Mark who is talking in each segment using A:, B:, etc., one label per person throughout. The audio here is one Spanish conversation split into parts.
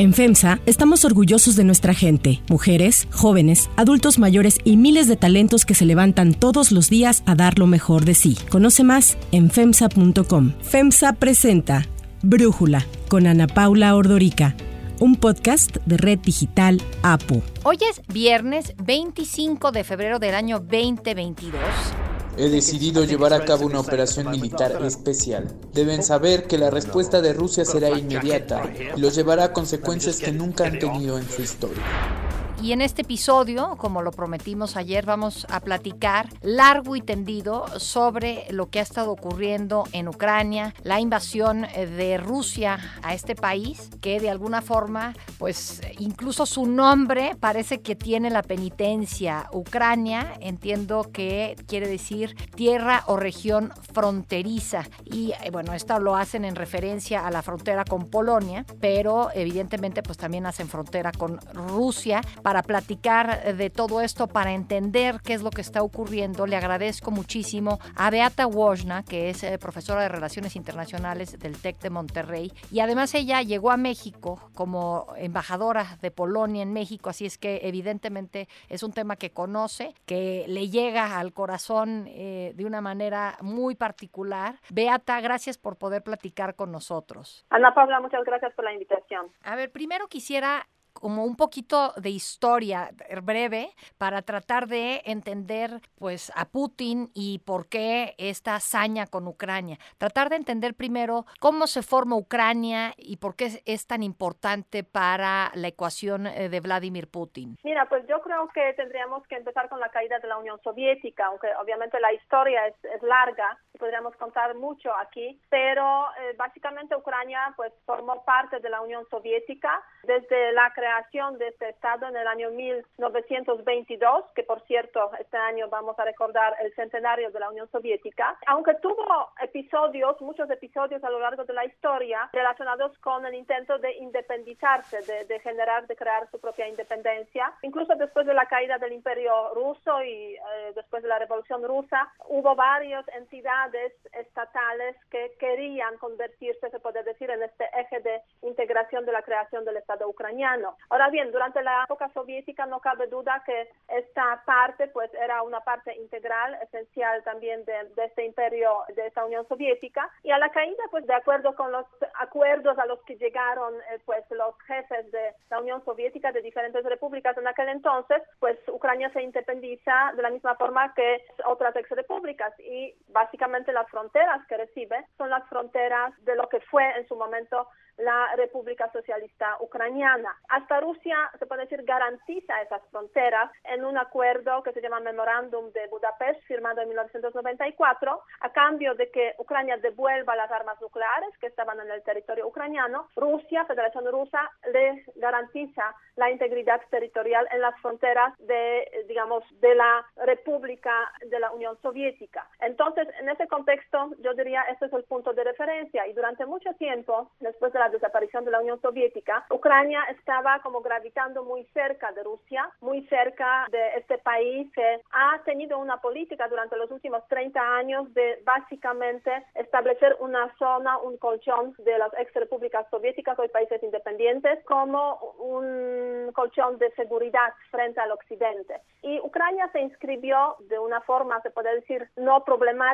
A: En FEMSA estamos orgullosos de nuestra gente, mujeres, jóvenes, adultos mayores y miles de talentos que se levantan todos los días a dar lo mejor de sí. Conoce más en FEMSA.com. FEMSA presenta Brújula con Ana Paula Ordorica, un podcast de Red Digital APO.
B: Hoy es viernes 25 de febrero del año 2022
C: he decidido llevar a cabo una operación militar especial. Deben saber que la respuesta de Rusia será inmediata y los llevará a consecuencias que nunca han tenido en su historia.
B: Y en este episodio, como lo prometimos ayer, vamos a platicar largo y tendido sobre lo que ha estado ocurriendo en Ucrania, la invasión de Rusia a este país, que de alguna forma, pues incluso su nombre parece que tiene la penitencia. Ucrania, entiendo que quiere decir tierra o región fronteriza. Y eh, bueno, esto lo hacen en referencia a la frontera con Polonia, pero evidentemente pues también hacen frontera con Rusia para platicar de todo esto, para entender qué es lo que está ocurriendo. Le agradezco muchísimo a Beata Wojna, que es eh, profesora de Relaciones Internacionales del TEC de Monterrey. Y además ella llegó a México como embajadora de Polonia en México, así es que evidentemente es un tema que conoce, que le llega al corazón eh, de una manera muy particular. Beata, gracias por poder platicar con nosotros.
D: Ana Paula, muchas gracias por la invitación.
B: A ver, primero quisiera como un poquito de historia breve para tratar de entender pues a Putin y por qué esta hazaña con Ucrania. Tratar de entender primero cómo se forma Ucrania y por qué es tan importante para la ecuación eh, de Vladimir Putin.
D: Mira, pues yo creo que tendríamos que empezar con la caída de la Unión Soviética, aunque obviamente la historia es, es larga, podríamos contar mucho aquí, pero eh, básicamente Ucrania pues formó parte de la Unión Soviética desde la creación creación de este Estado en el año 1922, que por cierto, este año vamos a recordar el centenario de la Unión Soviética, aunque tuvo episodios, muchos episodios a lo largo de la historia relacionados con el intento de independizarse, de, generar, de crear su propia independencia. Incluso después de la caída del imperio ruso y eh, después de la revolución rusa, hubo varias entidades estatales que querían convertirse, se puede decir, en este eje de de la creación del Estado ucraniano. Ahora bien, durante la época soviética no cabe duda que esta parte pues era una parte integral, esencial también de, este imperio, de esta Unión Soviética. Y a la caída, pues de acuerdo con los acuerdos a los que llegaron eh, pues los jefes de la Unión Soviética de diferentes repúblicas en aquel entonces, pues Ucrania se independiza de la misma forma que otras ex repúblicas y básicamente las fronteras que recibe son las fronteras de lo que fue en su momento la República Socialista Ucraniana. Hasta Rusia, se puede decir, garantiza esas fronteras en un acuerdo que se llama Memorándum de Budapest, firmado en 1994, a cambio de que Ucrania devuelva las armas nucleares que estaban en el territorio ucraniano. Rusia, Federación Rusa, le garantiza la integridad territorial en las fronteras de, digamos, de la República de la Unión Soviética. Entonces, en ese contexto, yo diría, este es el punto de referencia y durante mucho tiempo, después de la desaparición de la Unión Soviética, Ucrania estaba como gravitando muy cerca de Rusia, muy cerca de este país que ha tenido una política durante los últimos 30 años de básicamente establecer una zona, un colchón de las ex repúblicas soviéticas, hoy países independientes, como un colchón de seguridad frente al occidente. Y Ucrania se inscribió de una forma, se puede decir, no problemática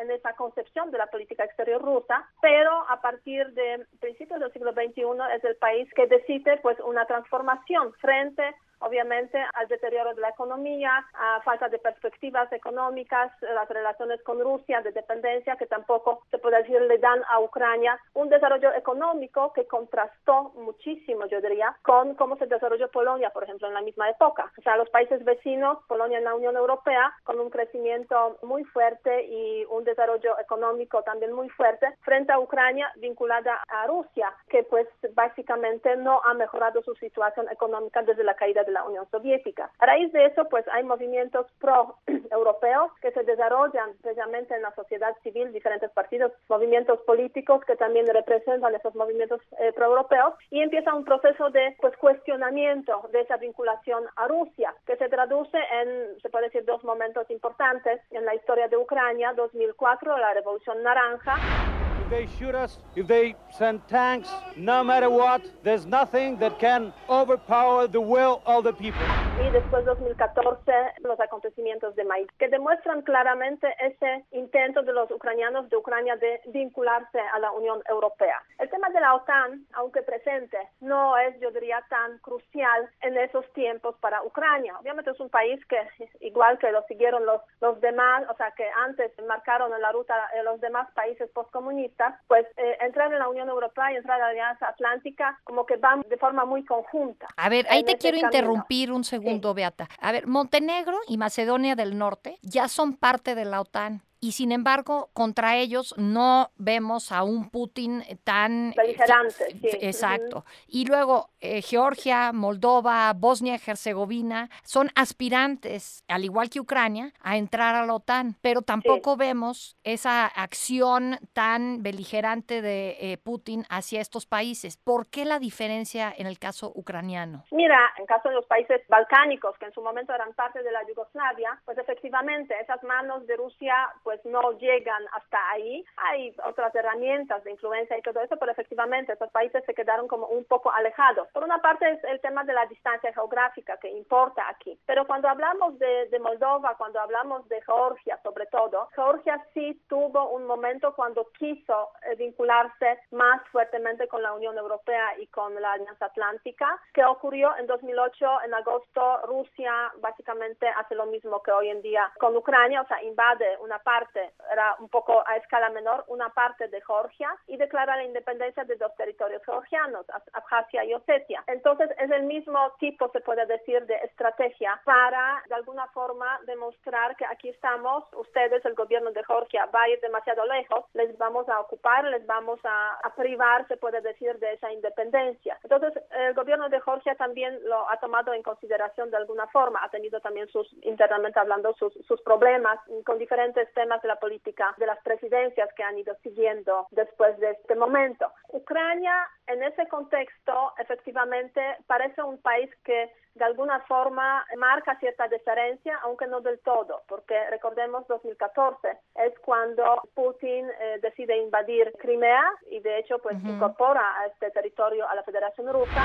D: en esa concepción de la política exterior rusa, pero a partir de principios del siglo XXI es el país que decide pues una transformación frente obviamente al deterioro de la economía, a falta de perspectivas económicas, las relaciones con Rusia de dependencia que tampoco se puede decir le dan a Ucrania un desarrollo económico que contrastó muchísimo, yo diría, con cómo se desarrolló Polonia, por ejemplo, en la misma época. O sea, los países vecinos, Polonia en la Unión Europea, con un crecimiento muy fuerte y un desarrollo económico también muy fuerte, frente a Ucrania vinculada a Rusia, que pues básicamente no ha mejorado su situación económica desde la caída de la Unión Soviética. A raíz de eso, pues hay movimientos pro-europeos que se desarrollan precisamente en la sociedad civil, diferentes partidos, movimientos políticos que también representan esos movimientos eh, pro-europeos y empieza un proceso de pues cuestionamiento de esa vinculación a Rusia, que se traduce en, se puede decir, dos momentos importantes en la historia de Ucrania, 2004, la Revolución Naranja.
E: They shoot us, if they send tanks, no matter what, there's nothing that can overpower the will of the people.
D: Y después 2014 los acontecimientos de Maid, que demuestran claramente ese intento de los ucranianos de Ucrania de vincularse a la Unión Europea. El tema de la OTAN, aunque presente, no es, yo diría, tan crucial en esos tiempos para Ucrania. Obviamente es un país que, igual que lo siguieron los, los demás, o sea, que antes marcaron en la ruta los demás países postcomunistas, pues eh, entrar en la Unión Europea y entrar en la Alianza Atlántica como que van de forma muy conjunta.
B: A ver, ahí te quiero interrumpir un segundo, Beata. A ver, Montenegro y Macedonia del Norte ya son parte de la OTAN y sin embargo contra ellos no vemos a un Putin tan
D: eh, beligerante.
B: Sí. Exacto. Y luego eh, Georgia, Moldova, Bosnia, Herzegovina son aspirantes, al igual que Ucrania, a entrar a la OTAN, pero tampoco sí. vemos esa acción tan beligerante de eh, Putin hacia estos países. ¿Por qué la diferencia en el caso ucraniano?
D: Mira, en caso de los países balcánicos, que en su momento eran parte de la Yugoslavia, pues efectivamente esas manos de Rusia pues no llegan hasta ahí. Hay otras herramientas de influencia y todo eso, pero efectivamente estos países se quedaron como un poco alejados. Por una parte es el tema de la distancia geográfica que importa aquí, pero cuando hablamos de, de Moldova, cuando hablamos de Georgia sobre todo, Georgia sí tuvo un momento cuando quiso eh, vincularse más fuertemente con la Unión Europea y con la Alianza Atlántica, que ocurrió en 2008, en agosto, Rusia básicamente hace lo mismo que hoy en día con Ucrania, o sea, invade una parte parte, era un poco a escala menor, una parte de Georgia y declara la independencia de dos territorios georgianos, Abjasia y Osetia. Entonces es el mismo tipo, se puede decir, de estrategia para de alguna forma demostrar que aquí estamos, ustedes, el gobierno de Georgia, va a ir demasiado lejos, les vamos a ocupar, les vamos a, a privar, se puede decir, de esa independencia. Entonces el gobierno de Georgia también lo ha tomado en consideración de alguna forma, ha tenido también sus, internamente hablando, sus, sus problemas con diferentes temas de la política de las presidencias que han ido siguiendo después de este momento. Ucrania, en ese contexto, efectivamente, parece un país que de alguna forma marca cierta diferencia, aunque no del todo, porque recordemos 2014 es cuando Putin eh, decide invadir Crimea y de hecho pues uh -huh. incorpora a este territorio a la Federación Rusa.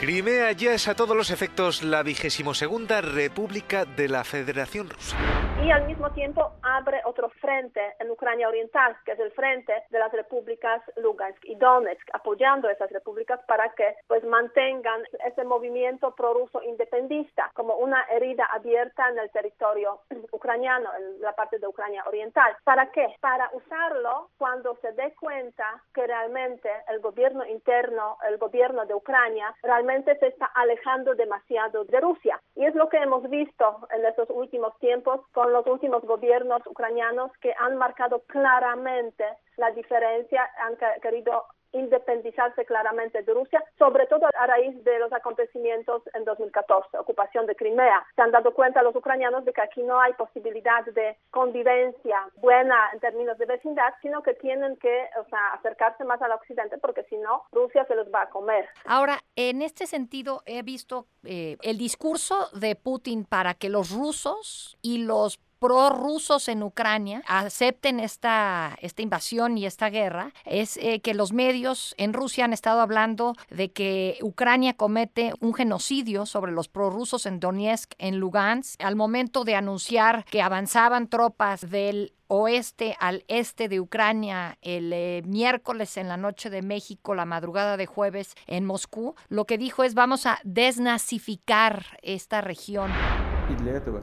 F: Crimea ya es a todos los efectos la vigésimo segunda República de la Federación Rusa.
D: Y al mismo tiempo abre otro frente en Ucrania Oriental, que es el frente de las repúblicas Lugansk y Donetsk, apoyando a esas repúblicas para que pues mantengan ese movimiento prorruso independista como una herida abierta en el territorio ucraniano, en la parte de Ucrania Oriental. ¿Para qué? Para usarlo cuando se dé cuenta que realmente el gobierno interno, el gobierno de Ucrania, realmente se está alejando demasiado de Rusia. Y es lo que hemos visto en estos últimos tiempos con los últimos gobiernos ucranianos que han marcado claramente la diferencia, han querido independizarse claramente de Rusia, sobre todo a raíz de los acontecimientos en 2014, ocupación de Crimea. Se han dado cuenta los ucranianos de que aquí no hay posibilidad de convivencia buena en términos de vecindad, sino que tienen que o sea, acercarse más al occidente porque si no, Rusia se los va a comer.
B: Ahora, en este sentido, he visto eh, el discurso de Putin para que los rusos y los prorrusos en Ucrania acepten esta, esta invasión y esta guerra es eh, que los medios en Rusia han estado hablando de que Ucrania comete un genocidio sobre los prorrusos en Donetsk, en Lugansk, al momento de anunciar que avanzaban tropas del oeste al este de Ucrania el eh, miércoles en la noche de México, la madrugada de jueves en Moscú, lo que dijo es vamos a desnazificar esta región.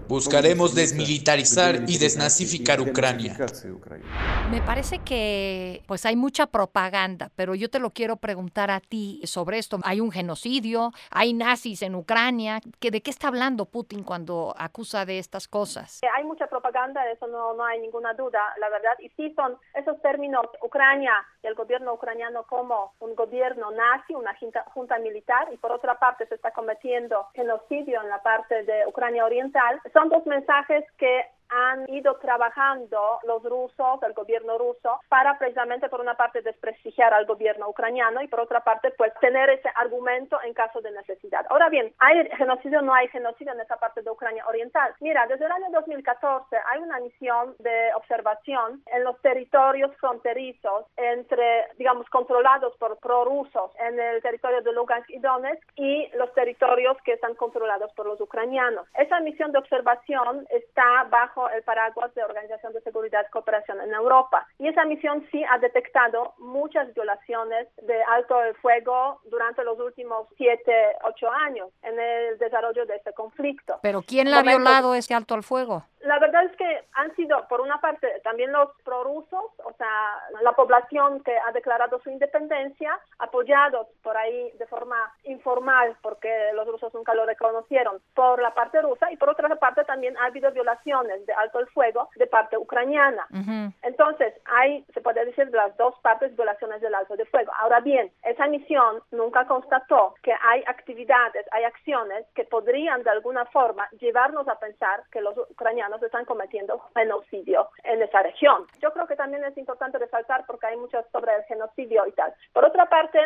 C: Buscaremos desmilitarizar y desnazificar Ucrania.
B: Me parece que pues hay mucha propaganda, pero yo te lo quiero preguntar a ti sobre esto. Hay un genocidio, hay nazis en Ucrania. ¿Que ¿De qué está hablando Putin cuando acusa de estas cosas?
D: Hay mucha propaganda, de eso no, no hay ninguna duda, la verdad. Y sí son esos términos, Ucrania y el gobierno ucraniano como un gobierno nazi, una junta, junta militar, y por otra parte se está cometiendo genocidio en la parte de Ucrania Oriental. Son dos mensajes que han ido trabajando los rusos, el gobierno ruso, para precisamente por una parte desprestigiar al gobierno ucraniano y por otra parte pues tener ese argumento en caso de necesidad. Ahora bien, ¿hay genocidio o no hay genocidio en esa parte de Ucrania Oriental? Mira, desde el año 2014 hay una misión de observación en los territorios fronterizos entre, digamos, controlados por prorrusos en el territorio de Lugansk y Donetsk y los territorios que están controlados por los ucranianos. Esa misión de observación está bajo el paraguas de Organización de Seguridad y Cooperación en Europa. Y esa misión sí ha detectado muchas violaciones de alto el fuego durante los últimos siete, ocho años en el desarrollo de este conflicto.
B: ¿Pero quién la ha violado ese alto al fuego?
D: La verdad es que han sido, por una parte, también los prorrusos, o sea, la población que ha declarado su independencia, apoyados por ahí de forma informal, porque los rusos nunca lo reconocieron, por la parte rusa, y por otra parte también ha habido violaciones de alto el fuego de parte ucraniana. Entonces, hay, se puede decir, de las dos partes violaciones del alto de fuego. Ahora bien, esa misión nunca constató que hay actividades, hay acciones que podrían de alguna forma llevarnos a pensar que los ucranianos están cometiendo genocidio en esa región. Yo creo que también es importante resaltar porque hay muchos sobre el genocidio y tal. Por otra parte,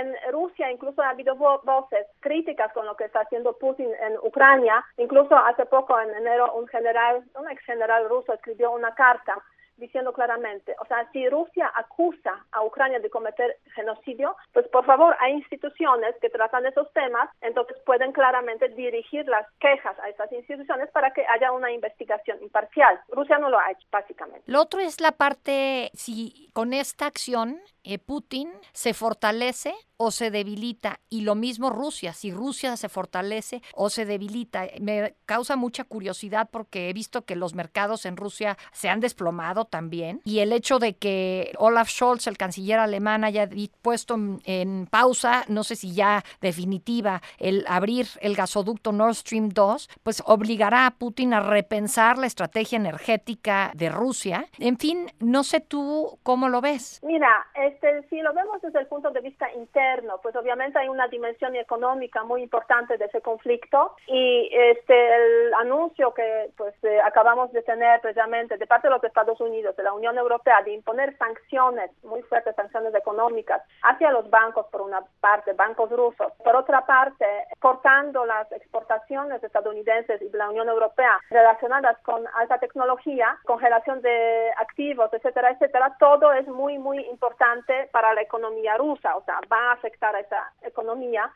D: en Rusia incluso ha habido voces críticas con lo que está haciendo Putin en Ucrania. Incluso hace poco, en enero, un general, un ex general ruso escribió una carta diciendo claramente, o sea, si Rusia acusa a Ucrania de cometer genocidio, pues por favor hay instituciones que tratan esos temas, entonces pueden claramente dirigir las quejas a esas instituciones para que haya una investigación imparcial. Rusia no lo ha hecho, básicamente.
B: Lo otro es la parte, si con esta acción eh, Putin se fortalece o se debilita. Y lo mismo Rusia, si Rusia se fortalece o se debilita. Me causa mucha curiosidad porque he visto que los mercados en Rusia se han desplomado también. Y el hecho de que Olaf Scholz, el canciller alemán, haya puesto en pausa, no sé si ya definitiva, el abrir el gasoducto Nord Stream 2, pues obligará a Putin a repensar la estrategia energética de Rusia. En fin, no sé tú cómo lo ves.
D: Mira, es este, si lo vemos desde el punto de vista interno, pues obviamente hay una dimensión económica muy importante de ese conflicto y este el anuncio que pues eh, acabamos de tener precisamente de parte de los Estados Unidos, de la Unión Europea, de imponer sanciones, muy fuertes sanciones económicas hacia los bancos por una parte, bancos rusos, por otra parte, cortando las exportaciones estadounidenses y de la Unión Europea relacionadas con alta tecnología, congelación de activos, etcétera, etcétera, todo es muy, muy importante para la economía rusa, o sea, va a afectar a esa economía,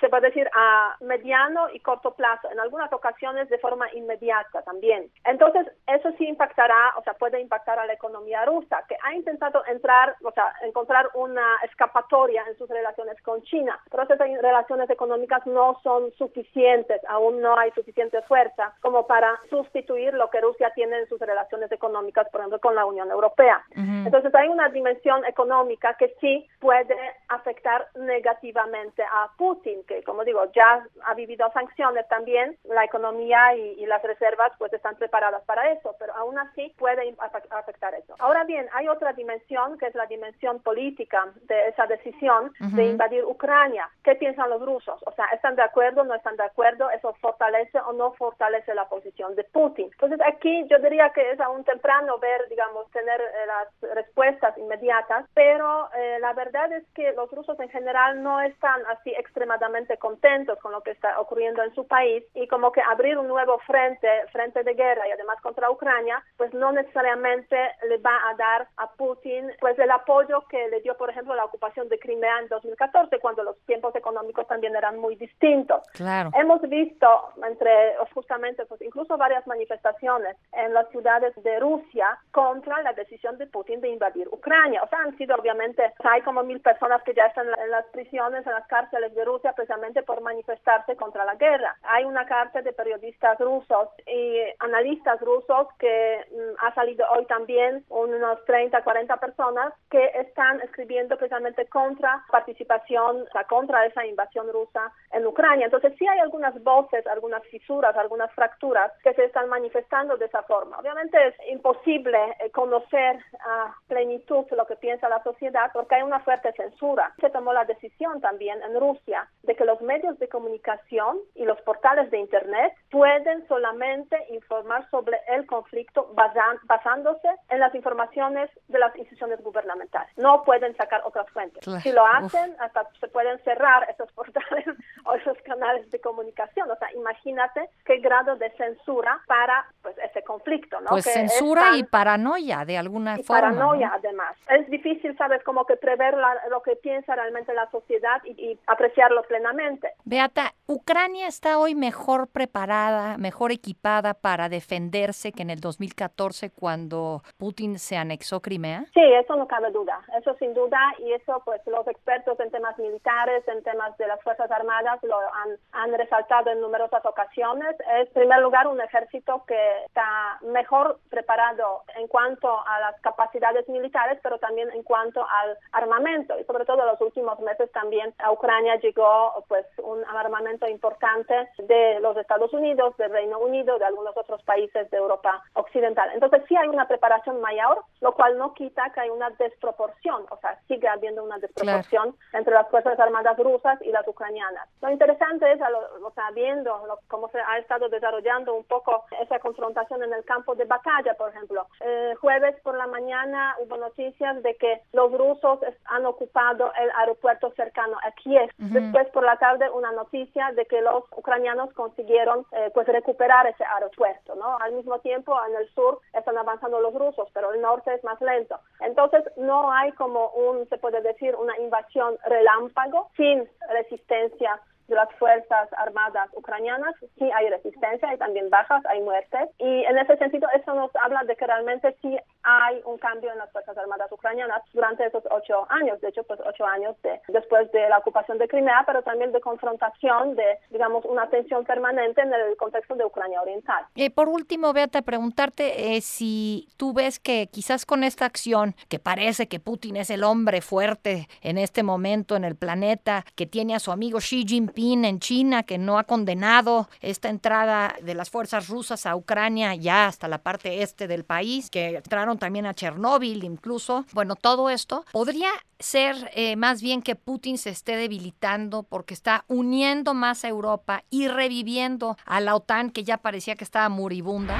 D: se puede decir a mediano y corto plazo, en algunas ocasiones de forma inmediata también. Entonces, eso sí impactará, o sea, puede impactar a la economía rusa, que ha intentado entrar, o sea, encontrar una escapatoria en sus relaciones con China, pero esas relaciones económicas no son suficientes, aún no hay suficiente fuerza como para sustituir lo que Rusia tiene en sus relaciones económicas, por ejemplo, con la Unión Europea. Entonces, hay una dimensión económica que sí puede afectar negativamente a Putin, que como digo, ya ha vivido sanciones también, la economía y, las reservas pues están preparadas para eso, pero aún así puede afectar eso. Ahora bien, hay otra dimensión que es la dimensión política de esa decisión de invadir Ucrania. ¿Qué piensan los rusos? O sea, ¿están de acuerdo, no están de acuerdo? ¿Eso fortalece o no fortalece la posición de Putin? Entonces aquí yo diría que es aún temprano ver, digamos, tener eh, las respuestas inmediatas, pero pero eh, la verdad es que los rusos en general no están así extremadamente contentos con lo que está ocurriendo en su país y como que abrir un nuevo frente, frente de guerra y además contra Ucrania, pues no necesariamente le va a dar a Putin pues el apoyo que le dio, por ejemplo, la ocupación de Crimea en 2014, cuando los tiempos económicos también eran muy distintos.
B: Claro.
D: Hemos visto entre justamente pues incluso varias manifestaciones en las ciudades de Rusia contra la decisión de Putin de invadir Ucrania. O sea, han sido obviamente hay como mil personas que ya están en las prisiones, en las cárceles de Rusia, precisamente por manifestarse contra la guerra. Hay una cárcel de periodistas rusos y analistas rusos que mm, ha salido hoy también unos 30, 40 personas que están escribiendo precisamente contra participación, o contra esa invasión rusa en Ucrania. Entonces sí hay algunas voces, algunas fisuras, algunas fracturas que se están manifestando de esa forma. Obviamente es imposible eh, conocer a plenitud lo que piensa la sociedad porque hay una fuerte censura. Se tomó la decisión también en Rusia de que los medios de comunicación y los portales de Internet pueden solamente informar sobre el conflicto basándose en las informaciones de las instituciones gubernamentales. No pueden sacar otras fuentes. Si lo hacen, hasta se pueden cerrar esos portales o esos canales de comunicación. O sea, imagínate qué grado de censura para pues ese conflicto, ¿no?
B: Pues censura y paranoia de alguna forma.
D: Paranoia, además. Es difícil, sabes, como que prever lo que piensa realmente la sociedad y, y apreciarlo plenamente.
B: Beata, Ucrania está hoy mejor preparada, mejor equipada para defenderse que en el 2014 cuando Putin se anexó Crimea.
D: Sí, eso no cabe duda. Eso sin duda y eso pues los expertos en temas militares, en temas de las Fuerzas Armadas lo han, han resaltado en numerosas ocasiones. Es en primer lugar un ejército que está mejor preparado en cuanto a las capacidades militares, pero también en cuanto al armamento y sobre todo en los últimos meses también a Ucrania llegó pues un armamento importante de los Estados Unidos, del Reino Unido, de algunos otros países de Europa occidental. Entonces sí hay una preparación mayor, lo cual no quita que hay una desproporción, o sea, sigue habiendo una desproporción entre las Fuerzas Armadas rusas y las ucranianas. Lo interesante es, o sea, viendo cómo se ha estado desarrollando un poco esa confrontación en el campo de batalla, por ejemplo. Eh, jueves por la mañana hubo noticias de que los rusos han ocupado el aeropuerto cercano a Kiev. Después por la tarde una noticia de que los ucranianos consiguieron eh, pues recuperar ese aeropuerto, ¿no? Al mismo tiempo en el sur están avanzando los rusos, pero el norte es más lento. Entonces no hay como un, se puede decir, una invasión relámpago sin resistencia de las Fuerzas Armadas ucranianas, sí hay resistencia, hay también bajas, hay muertes. Y en ese sentido, eso nos habla de que realmente sí hay un cambio en las Fuerzas Armadas ucranianas durante esos ocho años, de hecho, pues ocho años de, después de la ocupación de Crimea, pero también de confrontación, de, digamos, una tensión permanente en el contexto de Ucrania Oriental.
B: Y por último, Beata, preguntarte eh, si tú ves que quizás con esta acción, que parece que Putin es el hombre fuerte en este momento en el planeta, que tiene a su amigo Xi Jinping en China, que no ha condenado esta entrada de las fuerzas rusas a Ucrania ya hasta la parte este del país, que entraron también a Chernóbil incluso. Bueno, todo esto podría ser eh, más bien que Putin se esté debilitando porque está uniendo más a Europa y reviviendo a la OTAN que ya parecía que estaba moribunda.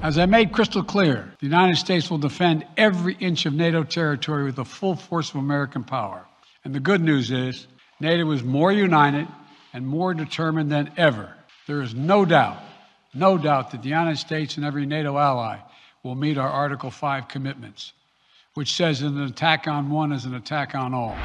G: As I made crystal clear, the United States will defend every inch of NATO territory with the full force of American power. And the good news is, NATO is more united and more determined than ever. There is no doubt, no doubt that the United States and every NATO ally will meet our Article 5 commitments, which says that an attack on one is an attack on all.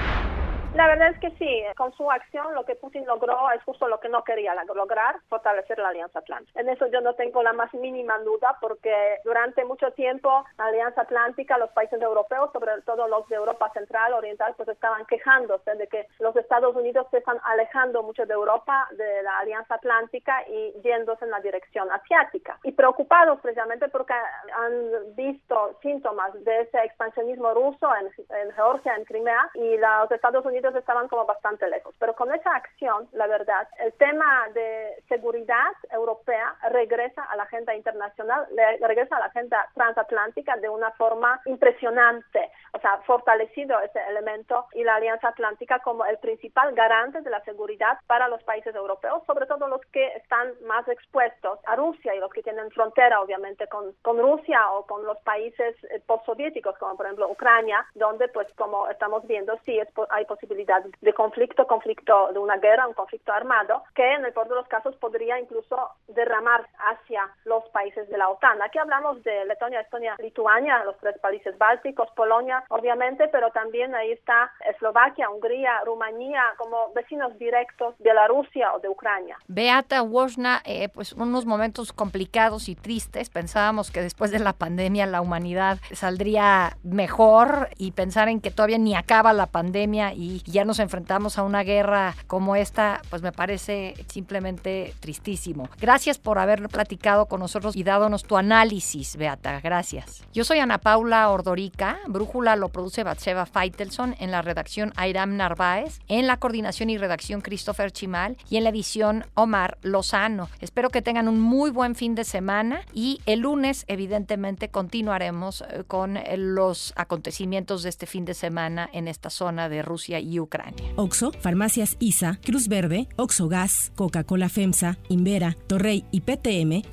D: La verdad es que sí, con su acción lo que Putin logró es justo lo que no quería lograr, fortalecer la Alianza Atlántica. En eso yo no tengo la más mínima duda porque durante mucho tiempo la Alianza Atlántica, los países europeos, sobre todo los de Europa Central, Oriental, pues estaban quejándose de que los Estados Unidos se están alejando mucho de Europa, de la Alianza Atlántica y yéndose en la dirección asiática. Y preocupados precisamente porque han visto síntomas de ese expansionismo ruso en, en Georgia, en Crimea, y los Estados Unidos estaban como bastante lejos. Pero con esa acción, la verdad, el tema de seguridad europea regresa a la agenda internacional, regresa a la agenda transatlántica de una forma impresionante. Sea, fortalecido ese elemento y la Alianza Atlántica como el principal garante de la seguridad para los países europeos, sobre todo los que están más expuestos a Rusia y los que tienen frontera, obviamente, con, con Rusia o con los países eh, postsoviéticos, como por ejemplo Ucrania, donde, pues, como estamos viendo, sí hay posibilidades de conflicto, conflicto de una guerra, un conflicto armado, que en el peor de los casos podría incluso derramar hacia los países de la OTAN. Aquí hablamos de Letonia, Estonia, Lituania, los tres países bálticos, Polonia, obviamente, pero también ahí está Eslovaquia, Hungría, Rumanía, como vecinos directos de la Rusia o de Ucrania.
B: Beata Wozna, eh, pues unos momentos complicados y tristes. Pensábamos que después de la pandemia la humanidad saldría mejor y pensar en que todavía ni acaba la pandemia y ya nos enfrentamos a una guerra como esta, pues me parece simplemente tristísimo. Gracias por haber platicado con nosotros y dádonos tu análisis, Beata. Gracias. Yo soy Ana Paula Ordorica. Brújula lo produce Batseva Feitelson en la redacción Airam Narváez, en la coordinación y redacción Christopher Chimal y en la edición Omar Lozano. Espero que tengan un muy buen fin de semana y el lunes, evidentemente, continuaremos eh, con los acontecimientos de este fin de semana en esta zona de Rusia y Ucrania.
A: Oxo, Farmacias ISA, Cruz Verde, Oxo Gas, Coca-Cola FEMSA, Invera, Torrey y PTM